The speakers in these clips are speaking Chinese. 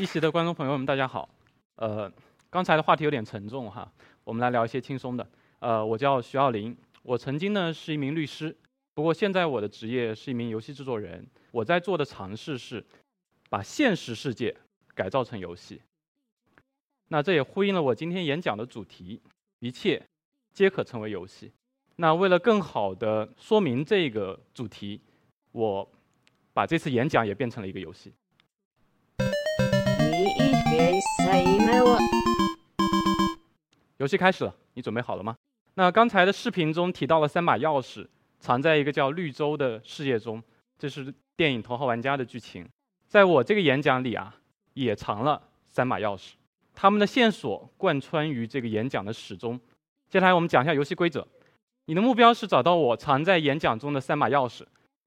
一席的观众朋友们，大家好。呃，刚才的话题有点沉重哈，我们来聊一些轻松的。呃，我叫徐奥林，我曾经呢是一名律师，不过现在我的职业是一名游戏制作人。我在做的尝试是把现实世界改造成游戏。那这也呼应了我今天演讲的主题：一切皆可成为游戏。那为了更好的说明这个主题，我把这次演讲也变成了一个游戏。游戏开始了，你准备好了吗？那刚才的视频中提到了三把钥匙，藏在一个叫绿洲的世界中，这是电影《头号玩家》的剧情。在我这个演讲里啊，也藏了三把钥匙，他们的线索贯穿于这个演讲的始终。接下来我们讲一下游戏规则。你的目标是找到我藏在演讲中的三把钥匙。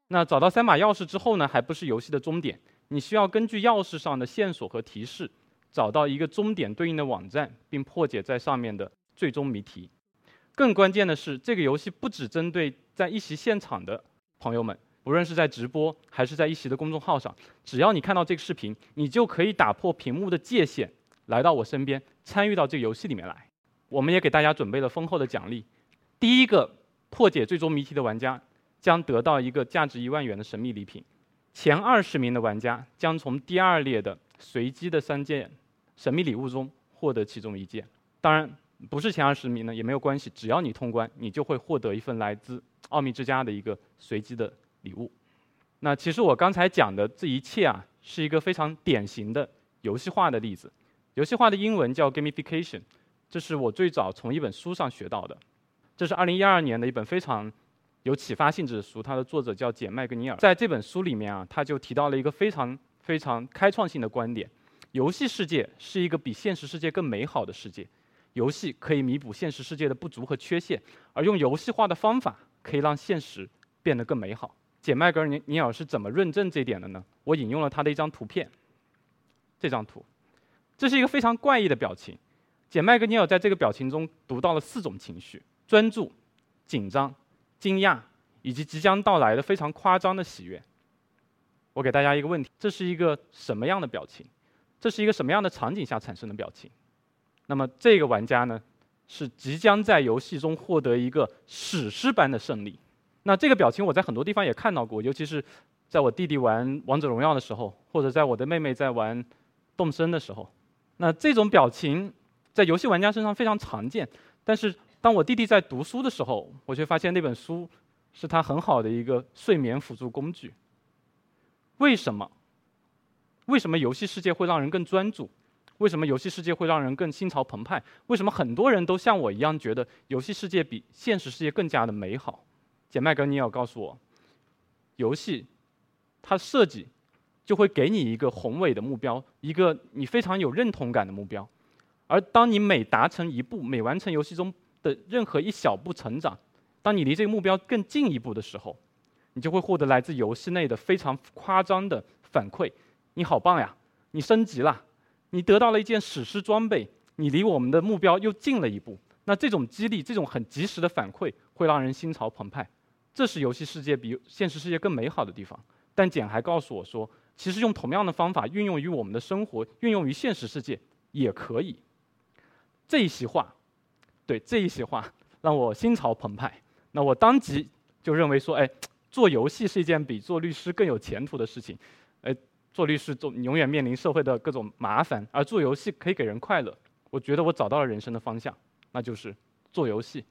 那找到三把钥匙之后呢，还不是游戏的终点。你需要根据钥匙上的线索和提示，找到一个终点对应的网站，并破解在上面的最终谜题。更关键的是，这个游戏不只针对在一席现场的朋友们，无论是在直播还是在一席的公众号上，只要你看到这个视频，你就可以打破屏幕的界限，来到我身边，参与到这个游戏里面来。我们也给大家准备了丰厚的奖励。第一个破解最终谜题的玩家将得到一个价值一万元的神秘礼品。前二十名的玩家将从第二列的随机的三件神秘礼物中获得其中一件。当然，不是前二十名呢也没有关系，只要你通关，你就会获得一份来自奥秘之家的一个随机的礼物。那其实我刚才讲的这一切啊，是一个非常典型的游戏化的例子。游戏化的英文叫 gamification，这是我最早从一本书上学到的。这是二零一二年的一本非常。有启发性质的书，它的作者叫简·麦格尼尔。在这本书里面啊，他就提到了一个非常非常开创性的观点：游戏世界是一个比现实世界更美好的世界。游戏可以弥补现实世界的不足和缺陷，而用游戏化的方法可以让现实变得更美好。简·麦格尼尼尔是怎么论证这一点的呢？我引用了他的一张图片。这张图，这是一个非常怪异的表情。简·麦格尼尔在这个表情中读到了四种情绪：专注、紧张。惊讶，以及即将到来的非常夸张的喜悦。我给大家一个问题：这是一个什么样的表情？这是一个什么样的场景下产生的表情？那么这个玩家呢，是即将在游戏中获得一个史诗般的胜利。那这个表情我在很多地方也看到过，尤其是在我弟弟玩王者荣耀的时候，或者在我的妹妹在玩动森的时候。那这种表情在游戏玩家身上非常常见，但是。当我弟弟在读书的时候，我却发现那本书是他很好的一个睡眠辅助工具。为什么？为什么游戏世界会让人更专注？为什么游戏世界会让人更心潮澎湃？为什么很多人都像我一样觉得游戏世界比现实世界更加的美好？简麦格尼尔告诉我，游戏它设计就会给你一个宏伟的目标，一个你非常有认同感的目标，而当你每达成一步，每完成游戏中。的任何一小步成长，当你离这个目标更进一步的时候，你就会获得来自游戏内的非常夸张的反馈。你好棒呀！你升级了，你得到了一件史诗装备，你离我们的目标又近了一步。那这种激励，这种很及时的反馈，会让人心潮澎湃。这是游戏世界比现实世界更美好的地方。但简还告诉我说，其实用同样的方法运用于我们的生活，运用于现实世界也可以。这一席话。对这一席话让我心潮澎湃，那我当即就认为说，哎，做游戏是一件比做律师更有前途的事情。哎，做律师做永远面临社会的各种麻烦，而做游戏可以给人快乐。我觉得我找到了人生的方向，那就是做游戏。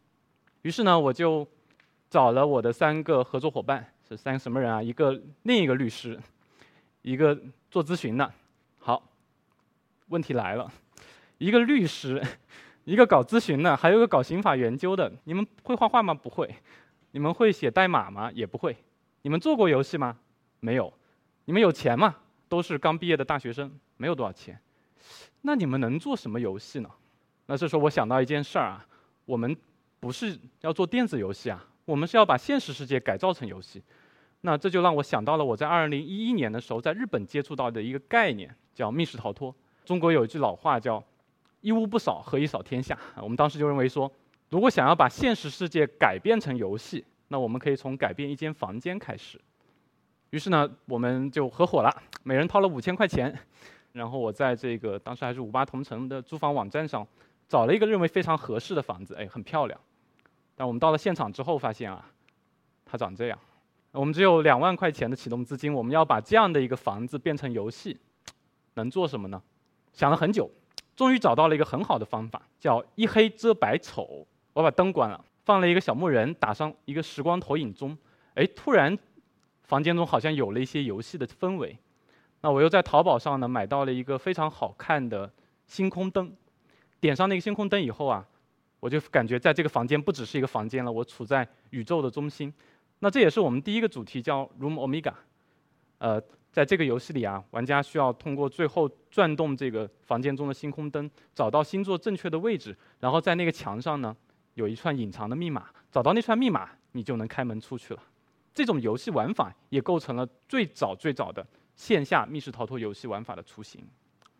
于是呢，我就找了我的三个合作伙伴，是三个什么人啊？一个另一个律师，一个做咨询的。好，问题来了，一个律师。一个搞咨询的，还有一个搞刑法研究的。你们会画画吗？不会。你们会写代码吗？也不会。你们做过游戏吗？没有。你们有钱吗？都是刚毕业的大学生，没有多少钱。那你们能做什么游戏呢？那这时候我想到一件事儿啊，我们不是要做电子游戏啊，我们是要把现实世界改造成游戏。那这就让我想到了我在二零一一年的时候在日本接触到的一个概念，叫密室逃脱。中国有一句老话叫。一屋不扫，何以扫天下？我们当时就认为说，如果想要把现实世界改变成游戏，那我们可以从改变一间房间开始。于是呢，我们就合伙了，每人掏了五千块钱，然后我在这个当时还是五八同城的租房网站上找了一个认为非常合适的房子，哎，很漂亮。但我们到了现场之后发现啊，它长这样。我们只有两万块钱的启动资金，我们要把这样的一个房子变成游戏，能做什么呢？想了很久，终于找到了一个很好的方法，叫一黑遮百丑。我把灯关了，放了一个小木人，打上一个时光投影钟，哎，突然房间中好像有了一些游戏的氛围。那我又在淘宝上呢买到了一个非常好看的星空灯，点上那个星空灯以后啊，我就感觉在这个房间不只是一个房间了，我处在宇宙的中心。那这也是我们第一个主题，叫 Room Omega。呃，在这个游戏里啊，玩家需要通过最后转动这个房间中的星空灯，找到星座正确的位置，然后在那个墙上呢有一串隐藏的密码，找到那串密码，你就能开门出去了。这种游戏玩法也构成了最早最早的线下密室逃脱游戏玩法的雏形。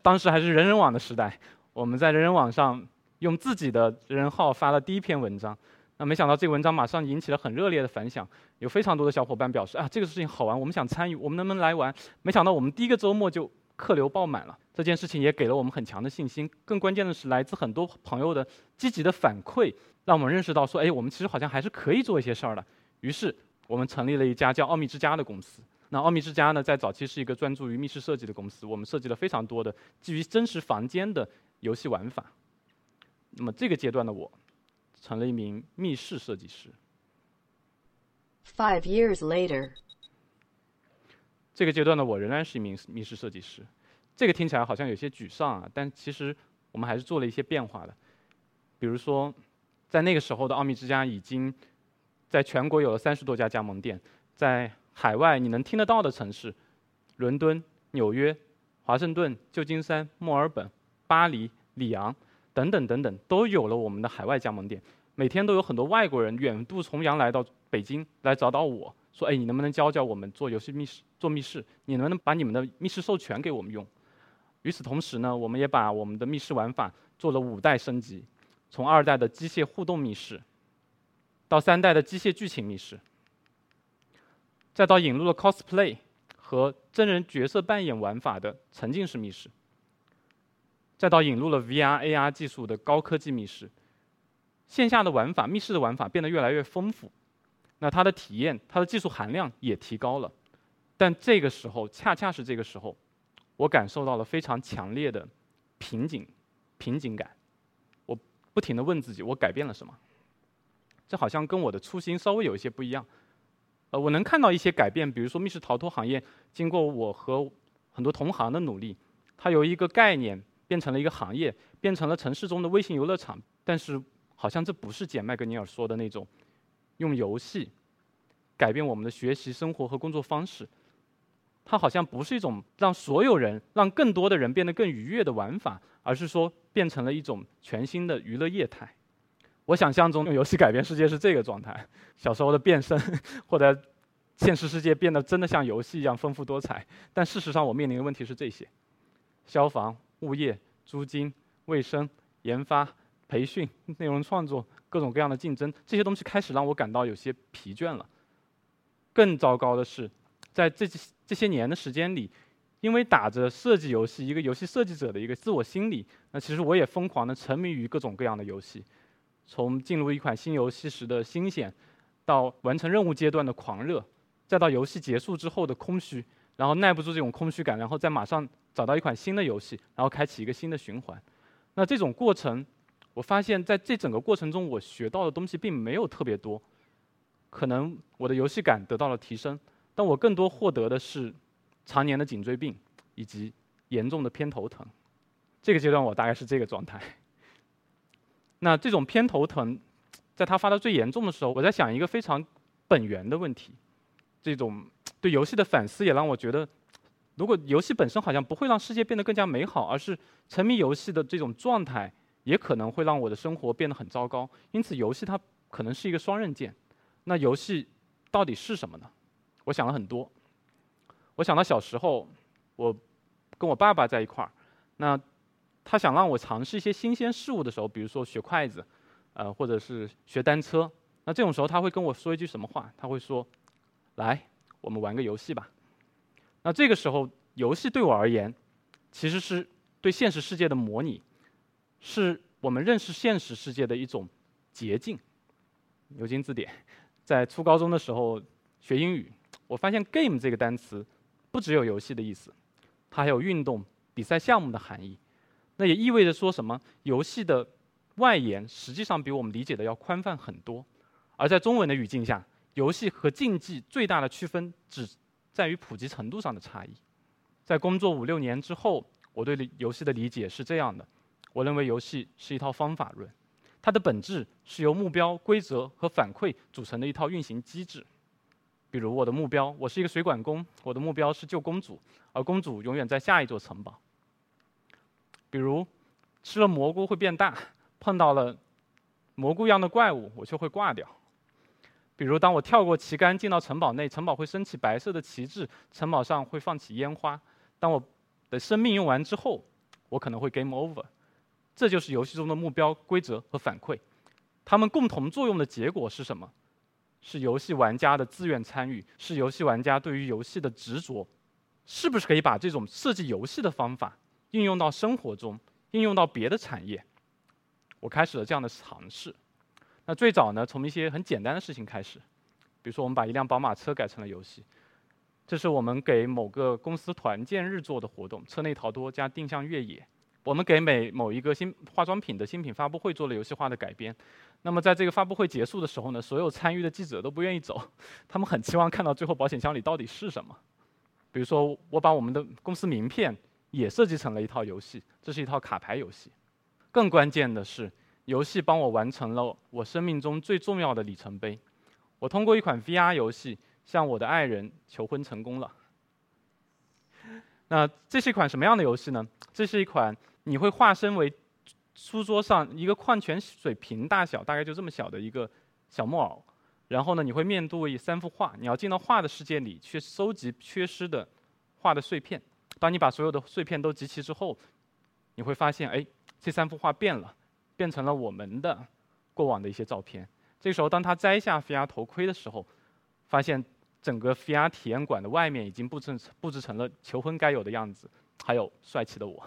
当时还是人人网的时代，我们在人人网上用自己的人号发了第一篇文章。那没想到这个文章马上引起了很热烈的反响，有非常多的小伙伴表示啊，这个事情好玩，我们想参与，我们能不能来玩？没想到我们第一个周末就客流爆满了，这件事情也给了我们很强的信心。更关键的是，来自很多朋友的积极的反馈，让我们认识到说，哎，我们其实好像还是可以做一些事儿的。于是我们成立了一家叫奥秘之家的公司。那奥秘之家呢，在早期是一个专注于密室设计的公司，我们设计了非常多的基于真实房间的游戏玩法。那么这个阶段的我。成了一名密室设计师。Five years later，这个阶段的我仍然是一名密室设计师。这个听起来好像有些沮丧啊，但其实我们还是做了一些变化的。比如说，在那个时候的奥秘之家已经在全国有了三十多家加盟店，在海外你能听得到的城市，伦敦、纽约、华盛顿、旧金山、墨尔本、巴黎、里昂。等等等等，都有了我们的海外加盟店。每天都有很多外国人远渡重洋来到北京来找到我说：“哎，你能不能教教我们做游戏密室？做密室，你能不能把你们的密室授权给我们用？”与此同时呢，我们也把我们的密室玩法做了五代升级，从二代的机械互动密室，到三代的机械剧情密室，再到引入了 cosplay 和真人角色扮演玩法的沉浸式密室。再到引入了 VR、AR 技术的高科技密室，线下的玩法、密室的玩法变得越来越丰富，那它的体验、它的技术含量也提高了。但这个时候，恰恰是这个时候，我感受到了非常强烈的瓶颈、瓶颈感。我不停地问自己：我改变了什么？这好像跟我的初心稍微有一些不一样。呃，我能看到一些改变，比如说密室逃脱行业，经过我和很多同行的努力，它由一个概念。变成了一个行业，变成了城市中的微型游乐场。但是，好像这不是简·麦格尼尔说的那种用游戏改变我们的学习、生活和工作方式。它好像不是一种让所有人、让更多的人变得更愉悦的玩法，而是说变成了一种全新的娱乐业态。我想象中用游戏改变世界是这个状态：小时候的变身，或者现实世界变得真的像游戏一样丰富多彩。但事实上，我面临的问题是这些：消防。物业、租金、卫生、研发、培训、内容创作，各种各样的竞争，这些东西开始让我感到有些疲倦了。更糟糕的是，在这这些年的时间里，因为打着设计游戏、一个游戏设计者的一个自我心理，那其实我也疯狂的沉迷于各种各样的游戏，从进入一款新游戏时的新鲜，到完成任务阶段的狂热，再到游戏结束之后的空虚。然后耐不住这种空虚感，然后再马上找到一款新的游戏，然后开启一个新的循环。那这种过程，我发现在这整个过程中，我学到的东西并没有特别多。可能我的游戏感得到了提升，但我更多获得的是常年的颈椎病以及严重的偏头疼。这个阶段我大概是这个状态。那这种偏头疼，在它发到最严重的时候，我在想一个非常本源的问题，这种。对游戏的反思也让我觉得，如果游戏本身好像不会让世界变得更加美好，而是沉迷游戏的这种状态也可能会让我的生活变得很糟糕。因此，游戏它可能是一个双刃剑。那游戏到底是什么呢？我想了很多。我想到小时候，我跟我爸爸在一块儿，那他想让我尝试一些新鲜事物的时候，比如说学筷子，呃，或者是学单车。那这种时候他会跟我说一句什么话？他会说：“来。”我们玩个游戏吧。那这个时候，游戏对我而言，其实是对现实世界的模拟，是我们认识现实世界的一种捷径。牛津字典，在初高中的时候学英语，我发现 “game” 这个单词不只有游戏的意思，它还有运动、比赛项目的含义。那也意味着说什么？游戏的外延实际上比我们理解的要宽泛很多。而在中文的语境下，游戏和竞技最大的区分只在于普及程度上的差异。在工作五六年之后，我对游戏的理解是这样的：我认为游戏是一套方法论。它的本质是由目标、规则和反馈组成的一套运行机制。比如我的目标，我是一个水管工，我的目标是救公主，而公主永远在下一座城堡。比如吃了蘑菇会变大，碰到了蘑菇一样的怪物，我就会挂掉。比如当我跳过旗杆进到城堡内，城堡会升起白色的旗帜，城堡上会放起烟花。当我的生命用完之后，我可能会 game over。这就是游戏中的目标、规则和反馈，它们共同作用的结果是什么？是游戏玩家的自愿参与，是游戏玩家对于游戏的执着。是不是可以把这种设计游戏的方法应用到生活中，应用到别的产业？我开始了这样的尝试。那最早呢，从一些很简单的事情开始，比如说我们把一辆宝马车改成了游戏。这是我们给某个公司团建日做的活动，车内逃脱加定向越野。我们给每某一个新化妆品的新品发布会做了游戏化的改编。那么在这个发布会结束的时候呢，所有参与的记者都不愿意走，他们很期望看到最后保险箱里到底是什么。比如说，我把我们的公司名片也设计成了一套游戏，这是一套卡牌游戏。更关键的是，游戏帮我完成了我生命中最重要的里程碑。我通过一款 VR 游戏向我的爱人求婚成功了。那这是一款什么样的游戏呢？这是一款。你会化身为书桌上一个矿泉水瓶大小，大概就这么小的一个小木偶，然后呢，你会面对三幅画，你要进到画的世界里去收集缺失的画的碎片。当你把所有的碎片都集齐之后，你会发现，哎，这三幅画变了，变成了我们的过往的一些照片。这时候，当他摘下 VR 头盔的时候，发现整个 VR 体验馆的外面已经布置布置成了求婚该有的样子，还有帅气的我。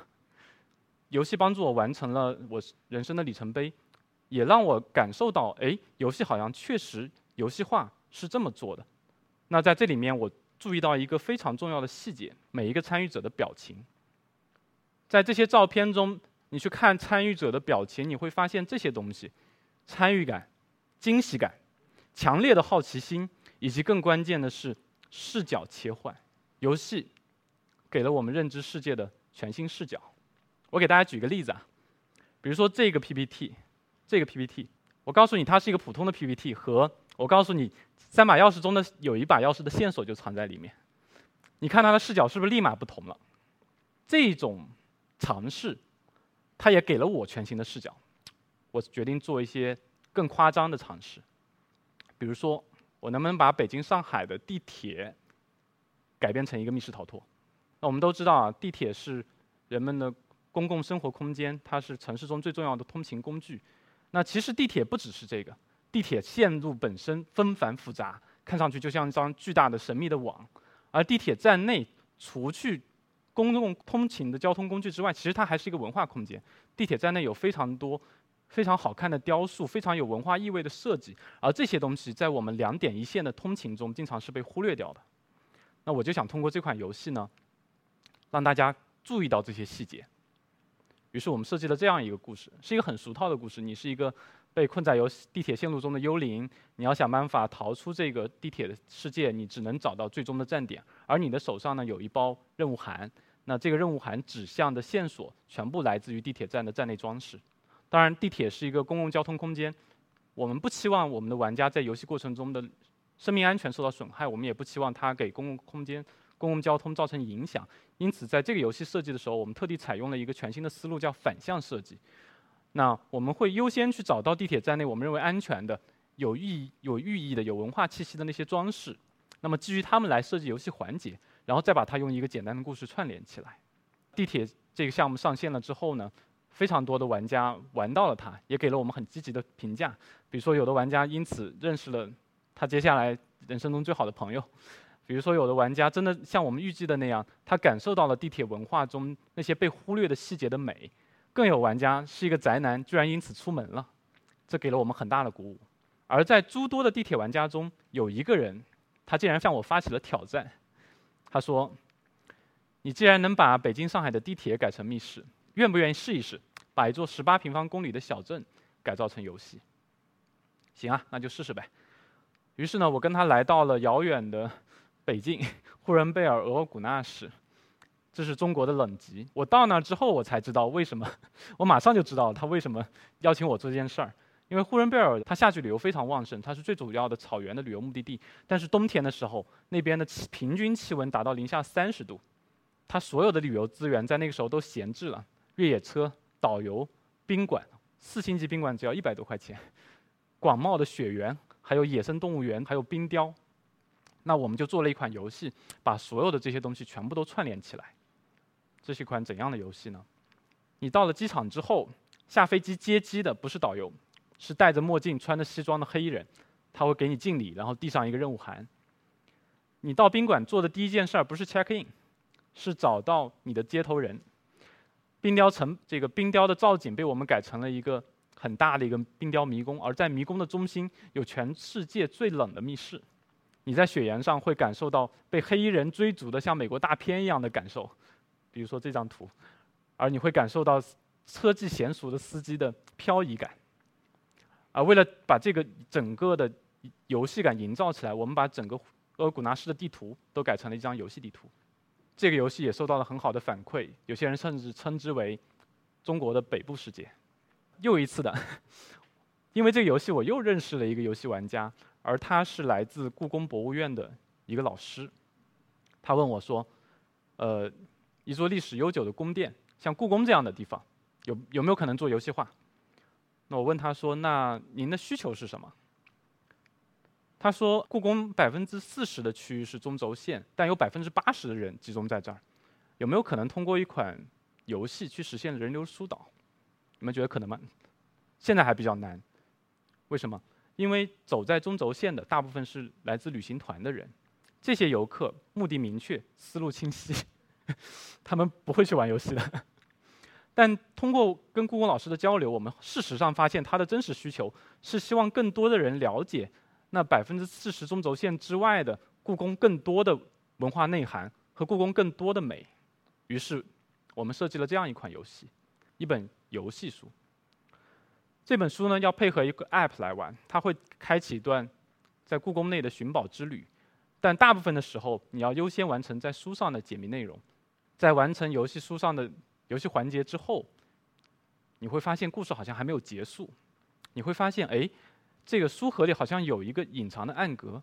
游戏帮助我完成了我人生的里程碑，也让我感受到，哎，游戏好像确实游戏化是这么做的。那在这里面，我注意到一个非常重要的细节：每一个参与者的表情。在这些照片中，你去看参与者的表情，你会发现这些东西：参与感、惊喜感、强烈的好奇心，以及更关键的是视角切换。游戏给了我们认知世界的全新视角。我给大家举个例子啊，比如说这个 PPT，这个 PPT，我告诉你它是一个普通的 PPT，和我告诉你三把钥匙中的有一把钥匙的线索就藏在里面，你看它的视角是不是立马不同了？这种尝试，它也给了我全新的视角，我决定做一些更夸张的尝试，比如说我能不能把北京、上海的地铁改编成一个密室逃脱？那我们都知道啊，地铁是人们的。公共生活空间，它是城市中最重要的通勤工具。那其实地铁不只是这个，地铁线路本身纷繁复杂，看上去就像一张巨大的神秘的网。而地铁站内，除去公共通勤的交通工具之外，其实它还是一个文化空间。地铁站内有非常多非常好看的雕塑，非常有文化意味的设计。而这些东西在我们两点一线的通勤中，经常是被忽略掉的。那我就想通过这款游戏呢，让大家注意到这些细节。于是我们设计了这样一个故事，是一个很俗套的故事。你是一个被困在游戏地铁线路中的幽灵，你要想办法逃出这个地铁的世界，你只能找到最终的站点。而你的手上呢有一包任务函，那这个任务函指向的线索全部来自于地铁站的站内装饰。当然，地铁是一个公共交通空间，我们不期望我们的玩家在游戏过程中的生命安全受到损害，我们也不期望他给公共空间。公共交通造成影响，因此在这个游戏设计的时候，我们特地采用了一个全新的思路，叫反向设计。那我们会优先去找到地铁站内我们认为安全的、有意有寓意的、有文化气息的那些装饰，那么基于它们来设计游戏环节，然后再把它用一个简单的故事串联起来。地铁这个项目上线了之后呢，非常多的玩家玩到了它，也给了我们很积极的评价。比如说，有的玩家因此认识了他接下来人生中最好的朋友。比如说，有的玩家真的像我们预计的那样，他感受到了地铁文化中那些被忽略的细节的美；更有玩家是一个宅男，居然因此出门了，这给了我们很大的鼓舞。而在诸多的地铁玩家中，有一个人，他竟然向我发起了挑战。他说：“你既然能把北京、上海的地铁改成密室，愿不愿意试一试，把一座十八平方公里的小镇改造成游戏？”行啊，那就试试呗。于是呢，我跟他来到了遥远的。北京呼伦贝尔额尔古纳市，这是中国的冷极。我到那之后，我才知道为什么，我马上就知道他为什么邀请我做这件事儿。因为呼伦贝尔它夏季旅游非常旺盛，它是最主要的草原的旅游目的地。但是冬天的时候，那边的平均气温达到零下三十度，它所有的旅游资源在那个时候都闲置了，越野车、导游、宾馆，四星级宾馆只要一百多块钱，广袤的雪原，还有野生动物园，还有冰雕。那我们就做了一款游戏，把所有的这些东西全部都串联起来。这是一款怎样的游戏呢？你到了机场之后，下飞机接机的不是导游，是戴着墨镜、穿着西装的黑衣人，他会给你敬礼，然后递上一个任务函。你到宾馆做的第一件事儿不是 check in，是找到你的接头人。冰雕城这个冰雕的造景被我们改成了一个很大的一个冰雕迷宫，而在迷宫的中心有全世界最冷的密室。你在雪原上会感受到被黑衣人追逐的像美国大片一样的感受，比如说这张图，而你会感受到车技娴熟的司机的漂移感。而为了把这个整个的游戏感营造起来，我们把整个额古纳市的地图都改成了一张游戏地图。这个游戏也受到了很好的反馈，有些人甚至称之为中国的北部世界。又一次的，因为这个游戏，我又认识了一个游戏玩家。而他是来自故宫博物院的一个老师，他问我说：“呃，一座历史悠久的宫殿，像故宫这样的地方，有有没有可能做游戏化？”那我问他说：“那您的需求是什么？”他说：“故宫百分之四十的区域是中轴线，但有百分之八十的人集中在这儿，有没有可能通过一款游戏去实现人流疏导？你们觉得可能吗？现在还比较难，为什么？”因为走在中轴线的大部分是来自旅行团的人，这些游客目的明确，思路清晰，他们不会去玩游戏的。但通过跟故宫老师的交流，我们事实上发现他的真实需求是希望更多的人了解那百分之四十中轴线之外的故宫更多的文化内涵和故宫更多的美。于是，我们设计了这样一款游戏，一本游戏书。这本书呢，要配合一个 App 来玩，它会开启一段在故宫内的寻宝之旅，但大部分的时候，你要优先完成在书上的解谜内容。在完成游戏书上的游戏环节之后，你会发现故事好像还没有结束。你会发现，哎，这个书盒里好像有一个隐藏的暗格。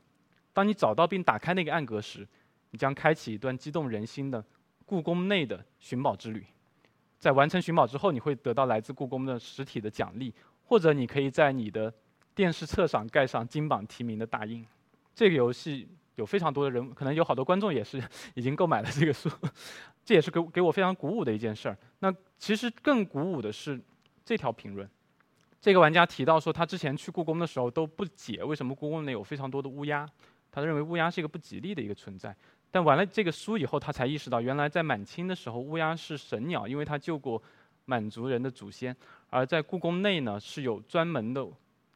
当你找到并打开那个暗格时，你将开启一段激动人心的故宫内的寻宝之旅。在完成寻宝之后，你会得到来自故宫的实体的奖励。或者你可以在你的电视册上盖上金榜题名的大印。这个游戏有非常多的人，可能有好多观众也是已经购买了这个书，这也是给给我非常鼓舞的一件事儿。那其实更鼓舞的是这条评论，这个玩家提到说，他之前去故宫的时候都不解为什么故宫内有非常多的乌鸦，他认为乌鸦是一个不吉利的一个存在。但玩了这个书以后，他才意识到，原来在满清的时候，乌鸦是神鸟，因为他救过。满族人的祖先，而在故宫内呢是有专门的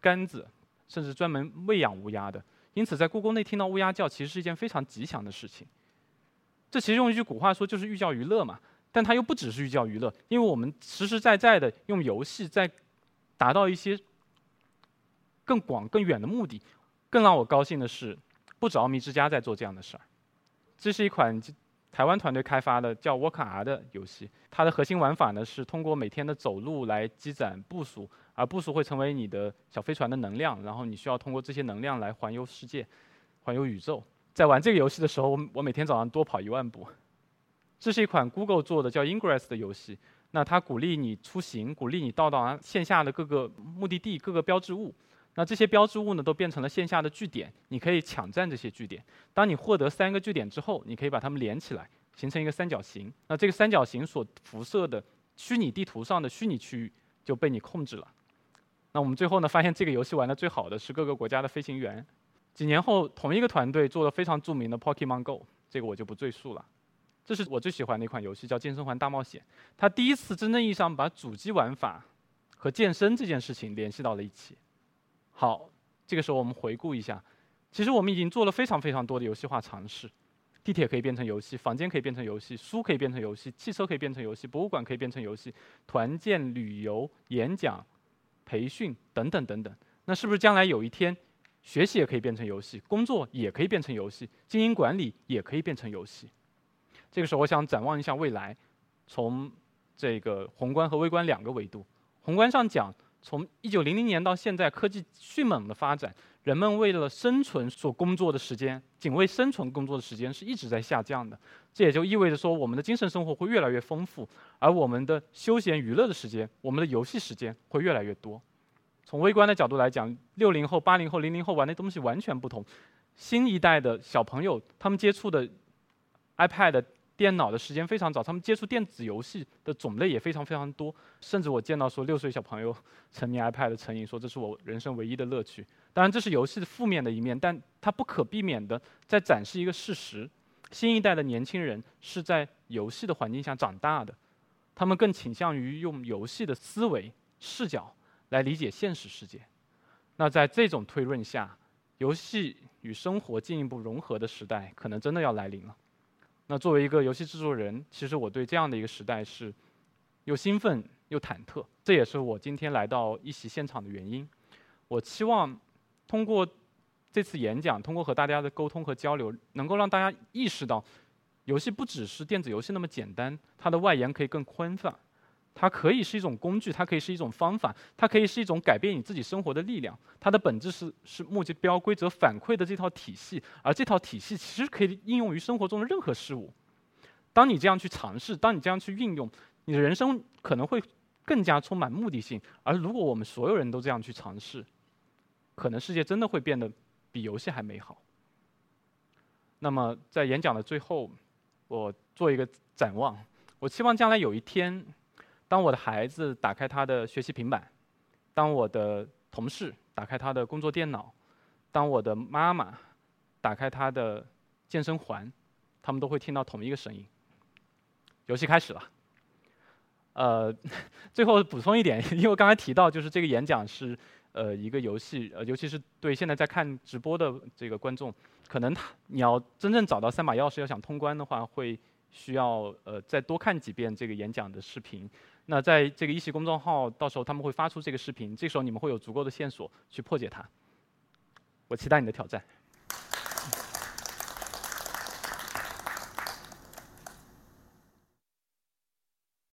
杆子，甚至专门喂养乌鸦的。因此，在故宫内听到乌鸦叫，其实是一件非常吉祥的事情。这其实用一句古话说，就是寓教于乐嘛。但它又不只是寓教于乐，因为我们实实在在的用游戏在达到一些更广更远的目的。更让我高兴的是，不止奥秘之家在做这样的事儿。这是一款。台湾团队开发的叫 w o r k R 的游戏，它的核心玩法呢是通过每天的走路来积攒步数，而步数会成为你的小飞船的能量，然后你需要通过这些能量来环游世界、环游宇宙。在玩这个游戏的时候，我每天早上多跑一万步。这是一款 Google 做的叫 Ingress 的游戏，那它鼓励你出行，鼓励你到达线下的各个目的地、各个标志物。那这些标志物呢，都变成了线下的据点，你可以抢占这些据点。当你获得三个据点之后，你可以把它们连起来，形成一个三角形。那这个三角形所辐射的虚拟地图上的虚拟区域就被你控制了。那我们最后呢，发现这个游戏玩的最好的是各个国家的飞行员，几年后，同一个团队做了非常著名的 Pokemon Go，这个我就不赘述了。这是我最喜欢的一款游戏，叫《健身环大冒险》。它第一次真正意义上把主机玩法和健身这件事情联系到了一起。好，这个时候我们回顾一下，其实我们已经做了非常非常多的游戏化尝试。地铁可以变成游戏，房间可以变成游戏，书可以变成游戏，汽车可以变成游戏，博物馆可以变成游戏，团建、旅游、演讲、培训等等等等。那是不是将来有一天，学习也可以变成游戏，工作也可以变成游戏，经营管理也可以变成游戏？这个时候，我想展望一下未来，从这个宏观和微观两个维度。宏观上讲，从一九零零年到现在，科技迅猛的发展。人们为了生存所工作的时间，仅为生存工作的时间是一直在下降的。这也就意味着说，我们的精神生活会越来越丰富，而我们的休闲娱乐的时间，我们的游戏时间会越来越多。从微观的角度来讲，六零后、八零后、零零后玩的东西完全不同。新一代的小朋友，他们接触的 iPad。电脑的时间非常早，他们接触电子游戏的种类也非常非常多，甚至我见到说六岁小朋友 沉迷 iPad 的成瘾，说这是我人生唯一的乐趣。当然这是游戏的负面的一面，但它不可避免的在展示一个事实：新一代的年轻人是在游戏的环境下长大的，他们更倾向于用游戏的思维视角来理解现实世界。那在这种推论下，游戏与生活进一步融合的时代可能真的要来临了。那作为一个游戏制作人，其实我对这样的一个时代是又兴奋又忐忑。这也是我今天来到一席现场的原因。我期望通过这次演讲，通过和大家的沟通和交流，能够让大家意识到，游戏不只是电子游戏那么简单，它的外延可以更宽泛。它可以是一种工具，它可以是一种方法，它可以是一种改变你自己生活的力量。它的本质是是目标、规则、反馈的这套体系，而这套体系其实可以应用于生活中的任何事物。当你这样去尝试，当你这样去运用，你的人生可能会更加充满目的性。而如果我们所有人都这样去尝试，可能世界真的会变得比游戏还美好。那么在演讲的最后，我做一个展望，我期望将来有一天。当我的孩子打开他的学习平板，当我的同事打开他的工作电脑，当我的妈妈打开他的健身环，他们都会听到同一个声音：游戏开始了。呃，最后补充一点，因为刚才提到，就是这个演讲是呃一个游戏，呃，尤其是对现在在看直播的这个观众，可能他你要真正找到三把钥匙，要想通关的话，会需要呃再多看几遍这个演讲的视频。那在这个一席公众号，到时候他们会发出这个视频，这时候你们会有足够的线索去破解它。我期待你的挑战。